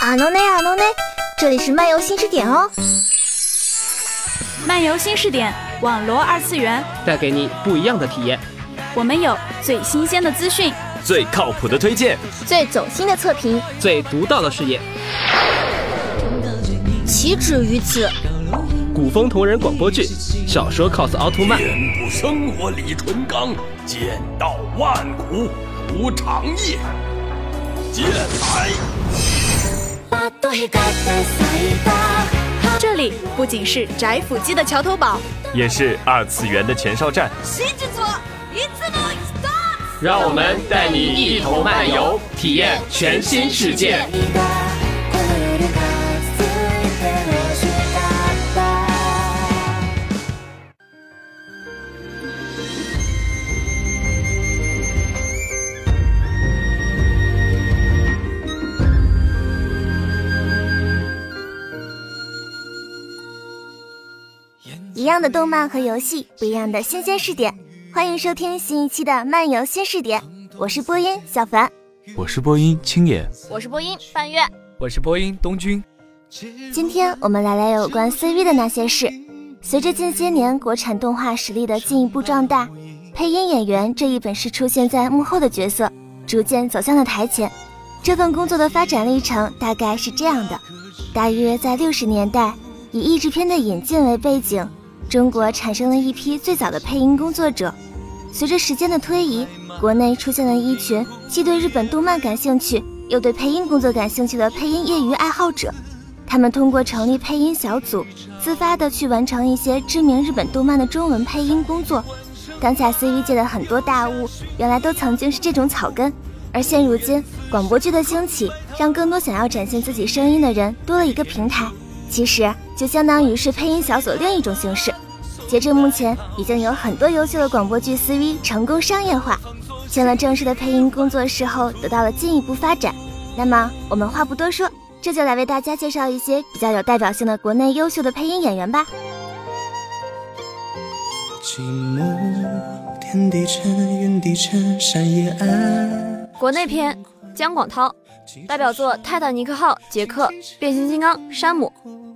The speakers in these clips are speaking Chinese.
阿诺内阿诺内，这里是漫游新视点哦。漫游新视点，网罗二次元，带给你不一样的体验。我们有最新鲜的资讯，最靠谱的推荐，最走心的测评，最独到的视野。岂止于此！古风同人广播剧，小说 cos 奥特曼。遍布生活李纯刚，剑道万古无长夜。剑来。这里不仅是宅腐机的桥头堡，也是二次元的前哨站。让我们带你一同漫游，体验全新世界。样的动漫和游戏，不一样的新鲜视点。欢迎收听新一期的漫游新视点，我是播音小凡，我是播音青野，我是播音半月，我是播音东君。今天我们来聊有关 CV 的那些事。随着近些年国产动画实力的进一步壮大，配音演员这一本是出现在幕后的角色，逐渐走向了台前。这份工作的发展历程大概是这样的：大约在六十年代，以译制片的引进为背景。中国产生了一批最早的配音工作者。随着时间的推移，国内出现了一群既对日本动漫感兴趣，又对配音工作感兴趣的配音业余爱好者。他们通过成立配音小组，自发的去完成一些知名日本动漫的中文配音工作。当下 CV 界的很多大物，原来都曾经是这种草根。而现如今，广播剧的兴起，让更多想要展现自己声音的人多了一个平台。其实就相当于是配音小组另一种形式。截至目前，已经有很多优秀的广播剧 CV 成功商业化，进了正式的配音工作室后，得到了进一步发展。那么我们话不多说，这就来为大家介绍一些比较有代表性的国内优秀的配音演员吧。国内篇姜广涛，代表作《泰坦尼克号》《杰克》《变形金刚》《山姆》。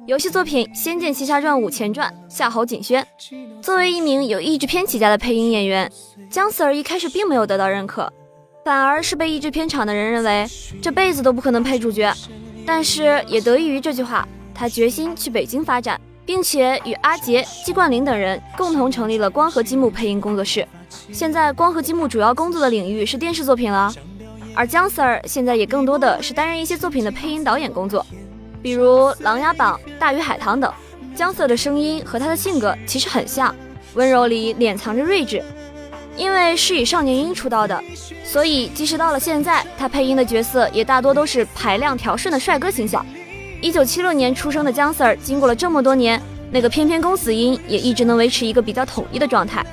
游戏作品《仙剑奇侠传五前传》夏侯景轩，作为一名有译制片起家的配音演员，姜 Sir 一开始并没有得到认可，反而是被译制片厂的人认为这辈子都不可能配主角。但是也得益于这句话，他决心去北京发展，并且与阿杰、季冠霖等人共同成立了光合积木配音工作室。现在光合积木主要工作的领域是电视作品了，而姜 Sir 现在也更多的是担任一些作品的配音导演工作。比如《琅琊榜》《大鱼海棠》等，姜 Sir 的声音和他的性格其实很像，温柔里敛藏着睿智。因为是以少年音出道的，所以即使到了现在，他配音的角色也大多都是排量调顺的帅哥形象。一九七六年出生的姜 Sir，经过了这么多年，那个翩翩公子音也一直能维持一个比较统一的状态。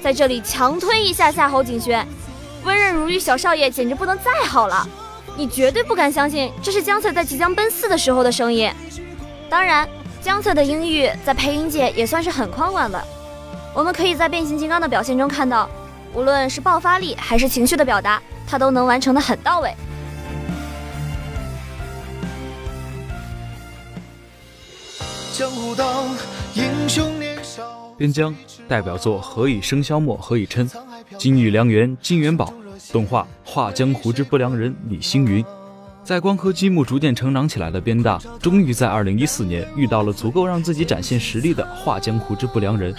在这里强推一下夏侯景轩，温润如玉小少爷简直不能再好了。你绝对不敢相信，这是姜 Sir 在即将奔四的时候的声音。当然，姜 Sir 的音域在配音界也算是很宽广的。我们可以在变形金刚的表现中看到，无论是爆发力还是情绪的表达，他都能完成的很到位。江湖道，英雄年少。边疆代表作《何以笙箫默，何以琛》，金玉良缘，金元宝。动画《画江湖之不良人》李星云，在光刻积木逐渐成长起来的边大，终于在二零一四年遇到了足够让自己展现实力的《画江湖之不良人》。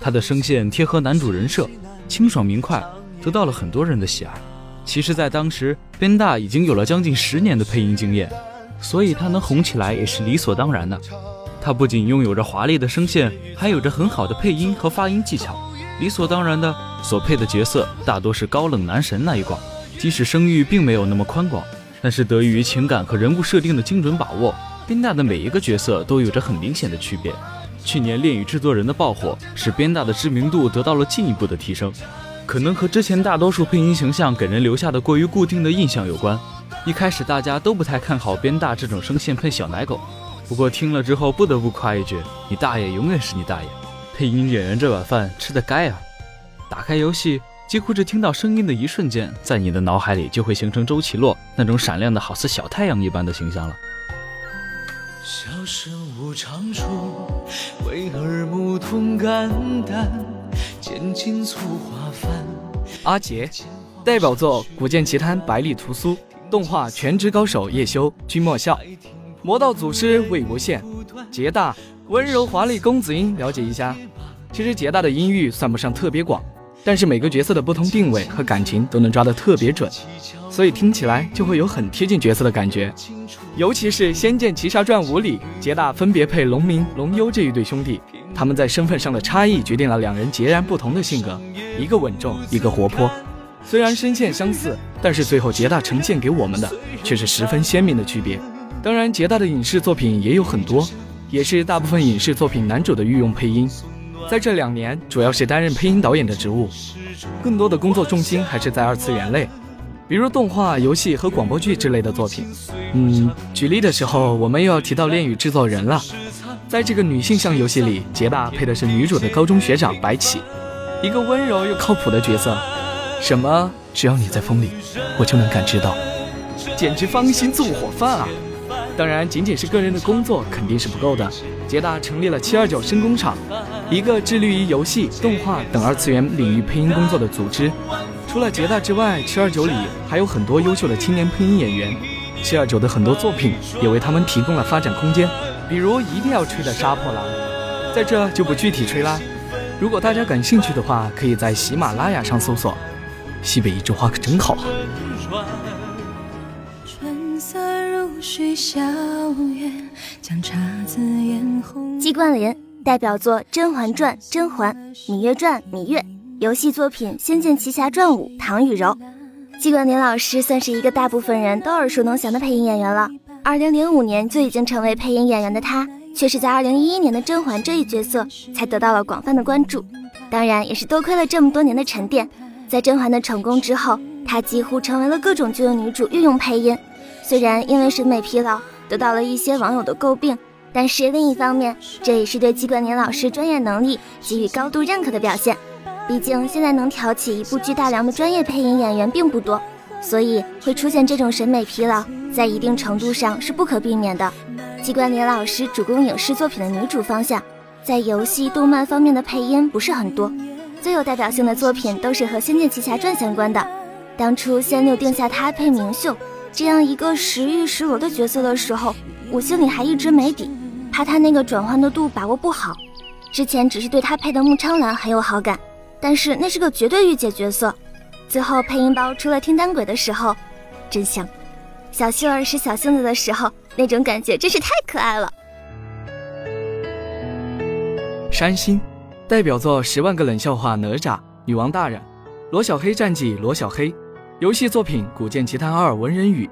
他的声线贴合男主人设，清爽明快，得到了很多人的喜爱。其实，在当时，边大已经有了将近十年的配音经验，所以他能红起来也是理所当然的。他不仅拥有着华丽的声线，还有着很好的配音和发音技巧。理所当然的，所配的角色大多是高冷男神那一挂。即使声域并没有那么宽广，但是得益于情感和人物设定的精准把握，边大的每一个角色都有着很明显的区别。去年《恋与制作人》的爆火，使边大的知名度得到了进一步的提升。可能和之前大多数配音形象给人留下的过于固定的印象有关。一开始大家都不太看好边大这种声线配小奶狗，不过听了之后不得不夸一句：“你大爷永远是你大爷。”配音演员这碗饭吃的该啊！打开游戏，几乎是听到声音的一瞬间，在你的脑海里就会形成周奇洛那种闪亮的好似小太阳一般的形象了。笑声无长处，为耳目同感淡，渐尽粗花繁。阿杰，代表作《古剑奇谭》《百里屠苏》，动画《全职高手叶修》，君莫笑，魔道祖师魏无羡，杰大温柔华丽公子音，了解一下。其实杰大的音域算不上特别广，但是每个角色的不同定位和感情都能抓得特别准，所以听起来就会有很贴近角色的感觉。尤其是《仙剑奇侠传五》里，杰大分别配龙明、龙幽这一对兄弟，他们在身份上的差异决定了两人截然不同的性格，一个稳重，一个活泼。虽然声线相似，但是最后杰大呈现给我们的却是十分鲜明的区别。当然，杰大的影视作品也有很多，也是大部分影视作品男主的御用配音。在这两年，主要是担任配音导演的职务，更多的工作重心还是在二次元类。比如动画、游戏和广播剧之类的作品。嗯，举例的时候，我们又要提到《恋与制作人》了。在这个女性向游戏里，杰大配的是女主的高中学长白起，一个温柔又靠谱的角色。什么？只要你在风里，我就能感知到，简直芳心纵火犯啊！当然，仅仅是个人的工作肯定是不够的。捷大成立了七二九声工厂，一个致力于游戏、动画等二次元领域配音工作的组织。除了捷大之外，七二九里还有很多优秀的青年配音演员。七二九的很多作品也为他们提供了发展空间，比如一定要吹的《杀破狼》，在这就不具体吹啦。如果大家感兴趣的话，可以在喜马拉雅上搜索。西北一枝花可真好啊！须笑颜，将姹紫嫣红季冠霖代表作《甄嬛传》《甄嬛》《芈月传》《芈月》。游戏作品《仙剑奇侠传五》唐雨柔，季冠霖老师算是一个大部分人都耳熟能详的配音演员了。二零零五年就已经成为配音演员的他，却是在二零一一年的甄嬛这一角色才得到了广泛的关注。当然，也是多亏了这么多年的沉淀。在甄嬛的成功之后，他几乎成为了各种剧的女主御用配音。虽然因为审美疲劳得到了一些网友的诟病，但是另一方面，这也是对季冠霖老师专业能力给予高度认可的表现。毕竟现在能挑起一部剧大梁的专业配音演员并不多，所以会出现这种审美疲劳，在一定程度上是不可避免的。季冠霖老师主攻影视作品的女主方向，在游戏、动漫方面的配音不是很多，最有代表性的作品都是和《仙剑奇侠传》相关的。当初仙六定下他配明秀这样一个时玉时罗的角色的时候，我心里还一直没底，怕他那个转换的度把握不好。之前只是对他配的穆昌兰很有好感。但是那是个绝对御姐角色，最后配音包出了听单轨的时候，真香。小秀儿是小性子的时候，那种感觉真是太可爱了。山新，代表作《十万个冷笑话》哪吒、女王大人、罗小黑战记罗小黑，游戏作品《古剑奇谭二》文人语。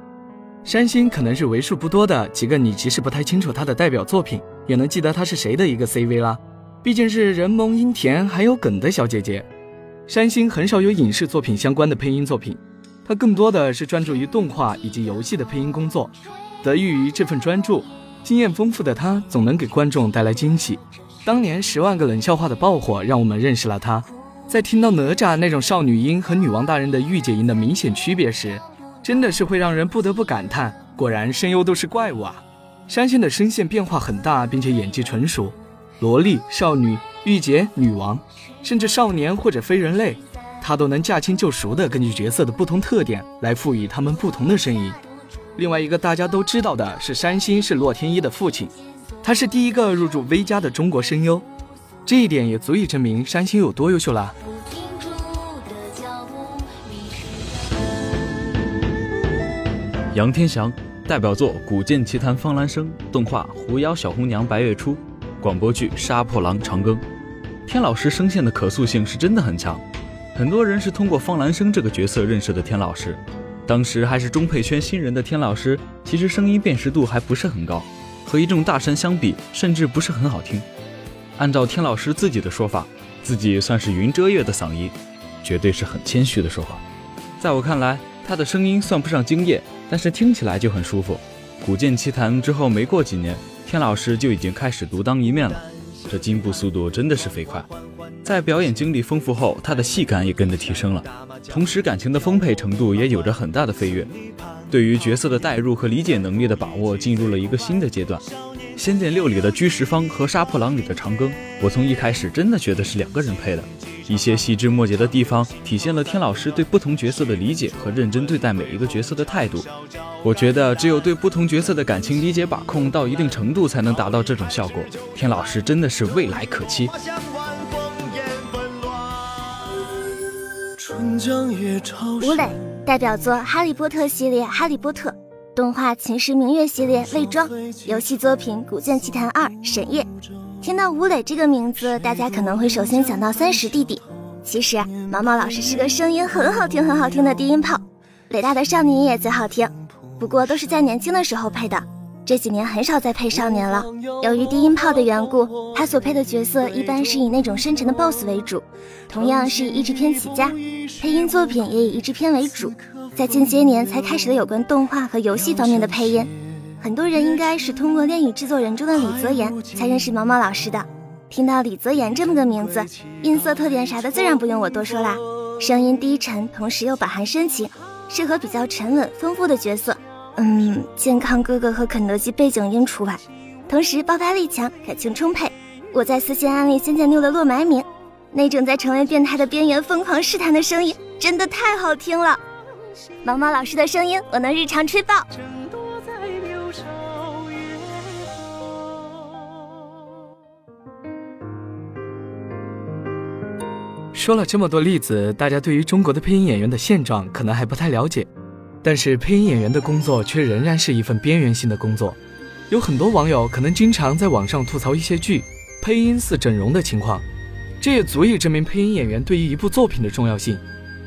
山新可能是为数不多的几个你即使不太清楚他的代表作品，也能记得他是谁的一个 CV 啦。毕竟是人萌音甜还有梗的小姐姐，山星很少有影视作品相关的配音作品，她更多的是专注于动画以及游戏的配音工作。得益于这份专注，经验丰富的她总能给观众带来惊喜。当年十万个冷笑话的爆火，让我们认识了她。在听到哪吒那种少女音和女王大人的御姐音的明显区别时，真的是会让人不得不感叹：果然声优都是怪物啊！山星的声线变化很大，并且演技纯熟。萝莉、少女、御姐、女王，甚至少年或者非人类，他都能驾轻就熟地根据角色的不同特点来赋予他们不同的声音。另外一个大家都知道的是，山星是洛天依的父亲，他是第一个入驻 V 家的中国声优，这一点也足以证明山星有多优秀了。杨天祥，代表作《古剑奇谭》方兰生，动画《狐妖小红娘白月初》。广播剧《杀破狼·长庚》，天老师声线的可塑性是真的很强。很多人是通过方兰生这个角色认识的天老师。当时还是中配圈新人的天老师，其实声音辨识度还不是很高，和一众大神相比，甚至不是很好听。按照天老师自己的说法，自己算是云遮月的嗓音，绝对是很谦虚的说法。在我看来，他的声音算不上惊艳，但是听起来就很舒服。古剑奇谭之后没过几年。天老师就已经开始独当一面了，这进步速度真的是飞快。在表演经历丰富后，他的戏感也跟着提升了，同时感情的丰沛程度也有着很大的飞跃。对于角色的代入和理解能力的把握进入了一个新的阶段。《仙剑六》里的居十方和《杀破狼》里的长庚，我从一开始真的觉得是两个人配的。一些细枝末节的地方，体现了天老师对不同角色的理解和认真对待每一个角色的态度。我觉得只有对不同角色的感情理解把控到一定程度，才能达到这种效果。天老师真的是未来可期。吴磊代表作《哈利波特》系列《哈利波特》，动画《秦时明月》系列《卫庄》，游戏作品《古剑奇谭二》沈夜。听到吴磊这个名字，大家可能会首先想到三十弟弟。其实毛毛老师是个声音很好听、很好听的低音炮，磊大的少年也最好听。不过都是在年轻的时候配的，这几年很少再配少年了。由于低音炮的缘故，他所配的角色一般是以那种深沉的 BOSS 为主，同样是以译制片起家，配音作品也以译制片为主。在近些年才开始了有关动画和游戏方面的配音。很多人应该是通过《恋与制作人》中的李泽言才认识毛毛老师的。听到李泽言这么个名字，音色特点啥的自然不用我多说啦。声音低沉，同时又饱含深情，适合比较沉稳丰富的角色。嗯，健康哥哥和肯德基背景音除外。同时爆发力强，感情充沛。我在私信安利《仙剑六》的洛埋名，那种在成为变态的边缘疯狂试探的声音，真的太好听了。毛毛老师的声音，我能日常吹爆。说了这么多例子，大家对于中国的配音演员的现状可能还不太了解。但是配音演员的工作却仍然是一份边缘性的工作。有很多网友可能经常在网上吐槽一些剧配音似整容的情况，这也足以证明配音演员对于一部作品的重要性。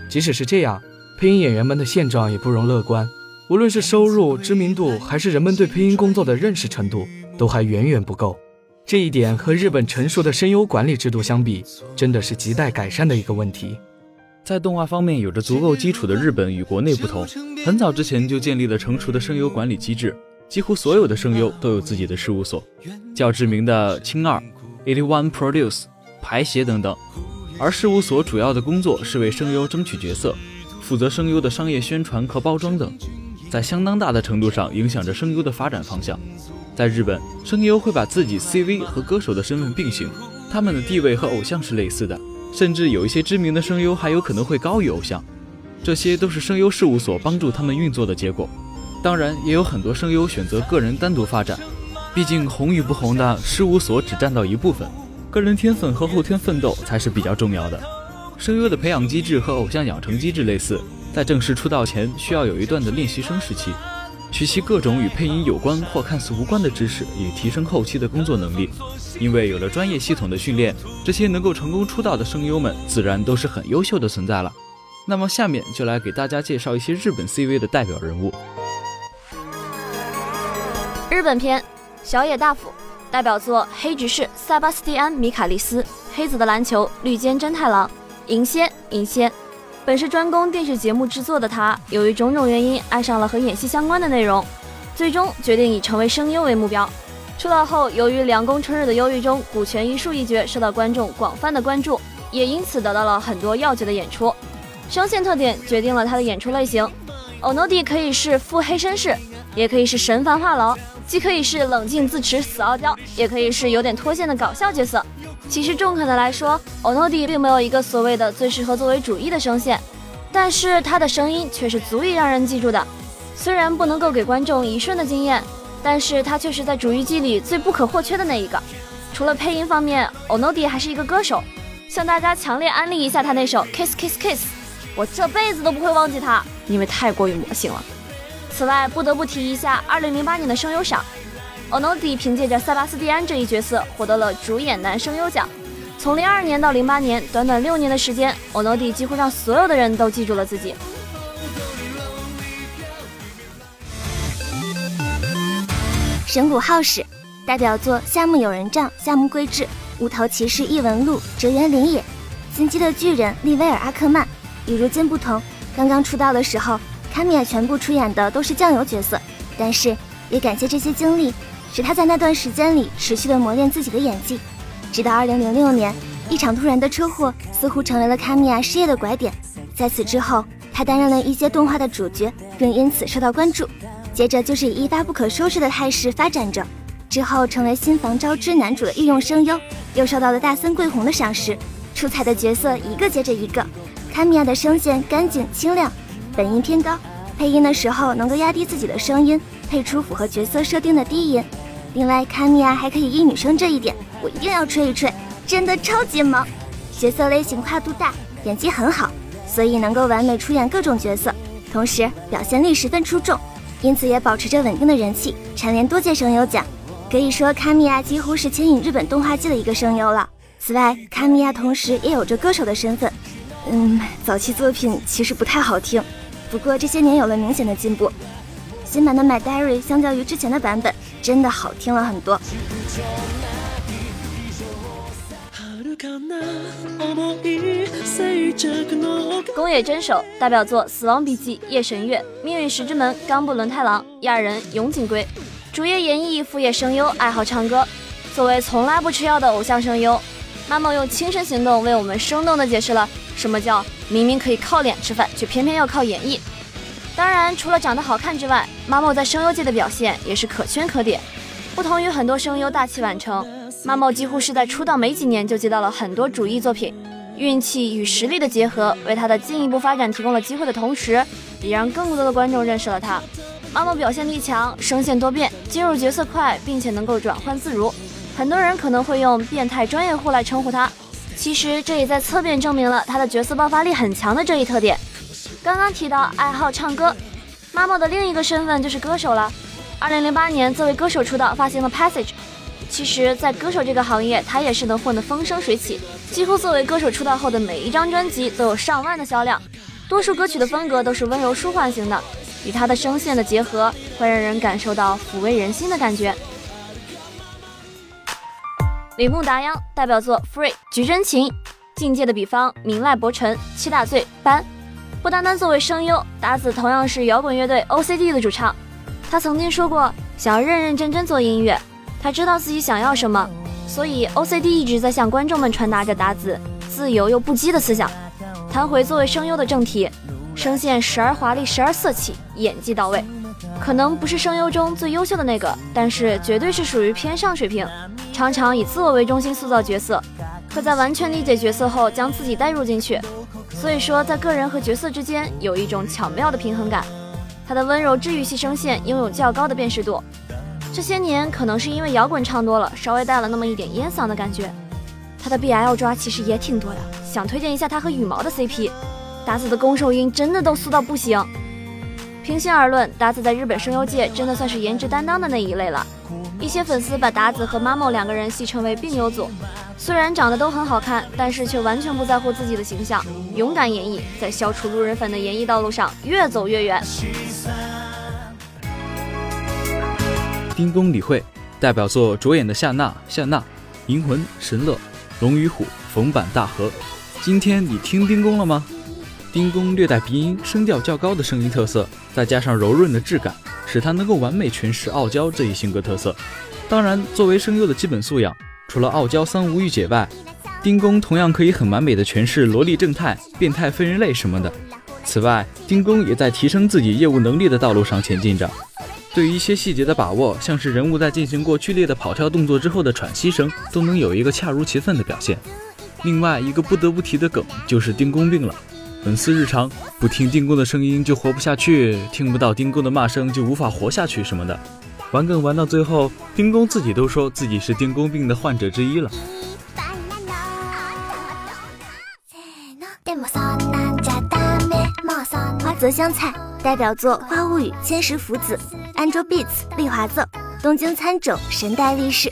即使是这样，配音演员们的现状也不容乐观。无论是收入、知名度，还是人们对配音工作的认识程度，都还远远不够。这一点和日本成熟的声优管理制度相比，真的是亟待改善的一个问题。在动画方面有着足够基础的日本与国内不同，很早之前就建立了成熟的声优管理机制，几乎所有的声优都有自己的事务所，较知名的青二、Eighty One Produce、排协等等。而事务所主要的工作是为声优争取角色，负责声优的商业宣传和包装等，在相当大的程度上影响着声优的发展方向。在日本，声优会把自己 CV 和歌手的身份并行，他们的地位和偶像是类似的，甚至有一些知名的声优还有可能会高于偶像。这些都是声优事务所帮助他们运作的结果。当然，也有很多声优选择个人单独发展，毕竟红与不红的事务所只占到一部分，个人天分和后天奋斗才是比较重要的。声优的培养机制和偶像养成机制类似，在正式出道前需要有一段的练习生时期。学习各种与配音有关或看似无关的知识，以提升后期的工作能力。因为有了专业系统的训练，这些能够成功出道的声优们，自然都是很优秀的存在了。那么下面就来给大家介绍一些日本 CV 的代表人物。日本篇小野大辅，代表作《黑执事塞巴斯蒂安·米卡利斯》《黑子的篮球》《绿间真太郎》《银仙》《银仙》。本是专攻电视节目制作的他，由于种种原因爱上了和演戏相关的内容，最终决定以成为声优为目标。出道后，由于《凉宫春日的忧郁》中古泉一树一角受到观众广泛的关注，也因此得到了很多要角的演出。声线特点决定了他的演出类型。欧诺蒂可以是腹黑绅士，也可以是神烦话痨，既可以是冷静自持死傲娇，也可以是有点脱线的搞笑角色。其实，中肯的来说，欧诺蒂并没有一个所谓的最适合作为主义的声线，但是他的声音却是足以让人记住的。虽然不能够给观众一瞬的惊艳，但是他却是在主役机里最不可或缺的那一个。除了配音方面，欧诺蒂还是一个歌手，向大家强烈安利一下他那首《Kiss Kiss Kiss》，我这辈子都不会忘记他，因为太过于魔性了。此外，不得不提一下2008年的声优赏。欧诺蒂凭借着塞巴斯蒂安这一角色获得了主演男声优奖。从零二年到零八年，短短六年的时间，欧诺蒂几乎让所有的人都记住了自己。神谷浩史，代表作《夏目友人帐》《夏目贵志》《无头骑士异闻录》《折原林野》《进击的巨人》利威尔阿克曼。与如今不同，刚刚出道的时候，卡米亚全部出演的都是酱油角色，但是也感谢这些经历。使他在那段时间里持续的磨练自己的演技，直到二零零六年，一场突然的车祸似乎成为了卡米亚事业的拐点。在此之后，他担任了一些动画的主角，并因此受到关注。接着就是以一发不可收拾的态势发展着。之后成为新房招之男主的御用声优，又受到了大森贵弘的赏识，出彩的角色一个接着一个。卡米亚的声线干净清亮，本音偏高，配音的时候能够压低自己的声音，配出符合角色设定的低音。另外，卡米亚还可以医女声这一点，我一定要吹一吹，真的超级萌。角色类型跨度大，演技很好，所以能够完美出演各种角色，同时表现力十分出众，因此也保持着稳定的人气，蝉联多届声优奖。可以说，卡米亚几乎是牵引日本动画界的一个声优了。此外，卡米亚同时也有着歌手的身份。嗯，早期作品其实不太好听，不过这些年有了明显的进步。新版的《My Diary》相较于之前的版本，真的好听了很多。宫野真守代表作《死亡笔记》《夜神月》《命运石之门》《冈部伦太郎》《亚人》《永井圭》，主业演艺，副业声优，爱好唱歌。作为从来不吃药的偶像声优，妈妈用亲身行动为我们生动地解释了什么叫明明可以靠脸吃饭，却偏偏要靠演绎。当然，除了长得好看之外，妈妈在声优界的表现也是可圈可点。不同于很多声优大器晚成。妈某几乎是在出道没几年就接到了很多主义作品，运气与实力的结合为他的进一步发展提供了机会的同时，也让更多的观众认识了他。妈某表现力强，声线多变，进入角色快，并且能够转换自如。很多人可能会用“变态专业户”来称呼他，其实这也在侧面证明了他的角色爆发力很强的这一特点。刚刚提到爱好唱歌，妈某的另一个身份就是歌手了。二零零八年作为歌手出道，发行了《Passage》。其实，在歌手这个行业，他也是能混得风生水起。几乎作为歌手出道后的每一张专辑都有上万的销量，多数歌曲的风格都是温柔舒缓型的，与他的声线的结合，会让人感受到抚慰人心的感觉。李木达央代表作《Free》《菊真情》，境界的比方明濑博臣、七大罪班。不单单作为声优，达子同样是摇滚乐队 O.C.D 的主唱。他曾经说过，想要认认真真做音乐。他知道自己想要什么，所以 OCD 一直在向观众们传达着达子自由又不羁的思想。谈回作为声优的正题，声线时而华丽，时而色气，演技到位，可能不是声优中最优秀的那个，但是绝对是属于偏上水平。常常以自我为中心塑造角色，可在完全理解角色后将自己带入进去，所以说在个人和角色之间有一种巧妙的平衡感。他的温柔治愈系声线拥有较高的辨识度。这些年可能是因为摇滚唱多了，稍微带了那么一点烟嗓的感觉。他的 BL 抓其实也挺多的，想推荐一下他和羽毛的 CP。达子的攻受音真的都酥到不行。平心而论，达子在日本声优界真的算是颜值担当的那一类了。一些粉丝把达子和 Mamo 两个人戏称为病友组。虽然长得都很好看，但是却完全不在乎自己的形象，勇敢演绎，在消除路人粉的演绎道路上越走越远。丁公理会代表作着眼的夏娜、夏娜、银魂、神乐、龙与虎、逢版大河。今天你听丁公了吗？丁公略带鼻音，声调较高的声音特色，再加上柔润的质感，使他能够完美诠释傲娇这一性格特色。当然，作为声优的基本素养，除了傲娇三无御姐外，丁公同样可以很完美的诠释萝莉正太、变态非人类什么的。此外，丁公也在提升自己业务能力的道路上前进着。对于一些细节的把握，像是人物在进行过剧烈的跑跳动作之后的喘息声，都能有一个恰如其分的表现。另外一个不得不提的梗就是丁公病了，粉丝日常不听丁公的声音就活不下去，听不到丁公的骂声就无法活下去什么的，玩梗玩到最后，丁公自己都说自己是丁公病的患者之一了。泽香菜代表作《花物语》《千石福子》。Angel Beats 丽华奏，东京参种神代力士，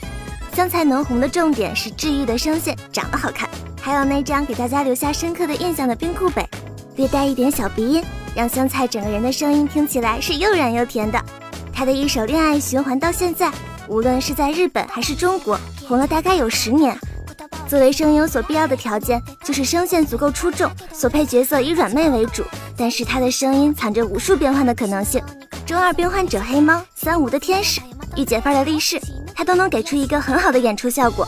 香菜能红的重点是治愈的声线，长得好看，还有那张给大家留下深刻的印象的冰库北，略带一点小鼻音，让香菜整个人的声音听起来是又软又甜的。他的一首恋爱循环到现在，无论是在日本还是中国，红了大概有十年。作为声优所必要的条件就是声线足够出众，所配角色以软妹为主，但是他的声音藏着无数变换的可能性。中二病患者黑猫、三无的天使、御姐范儿的力士，他都能给出一个很好的演出效果。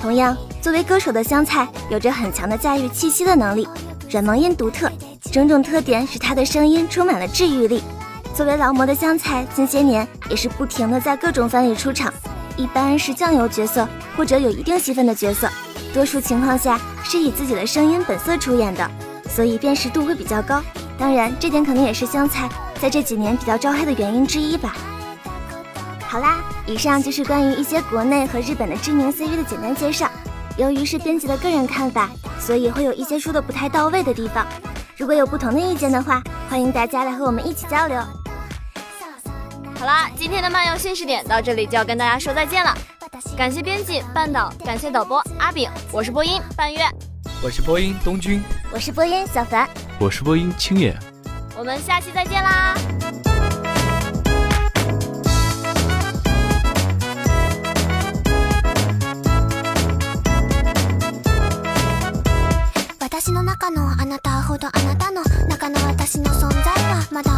同样，作为歌手的香菜有着很强的驾驭气息的能力，软萌音独特，种种特点使他的声音充满了治愈力。作为劳模的香菜，近些年也是不停的在各种番里出场，一般是酱油角色或者有一定戏份的角色，多数情况下是以自己的声音本色出演的，所以辨识度会比较高。当然，这点可能也是香菜在这几年比较招黑的原因之一吧。好啦，以上就是关于一些国内和日本的知名 CV 的简单介绍。由于是编辑的个人看法，所以会有一些说的不太到位的地方。如果有不同的意见的话，欢迎大家来和我们一起交流。好啦，今天的漫游新视点到这里就要跟大家说再见了。感谢编辑半岛，感谢导播阿炳，我是播音半月，我是播音东君，我是播音小凡，我是播音青野。我们下期再见啦！私の中のあなたほどあなたの中の私の存在はまだ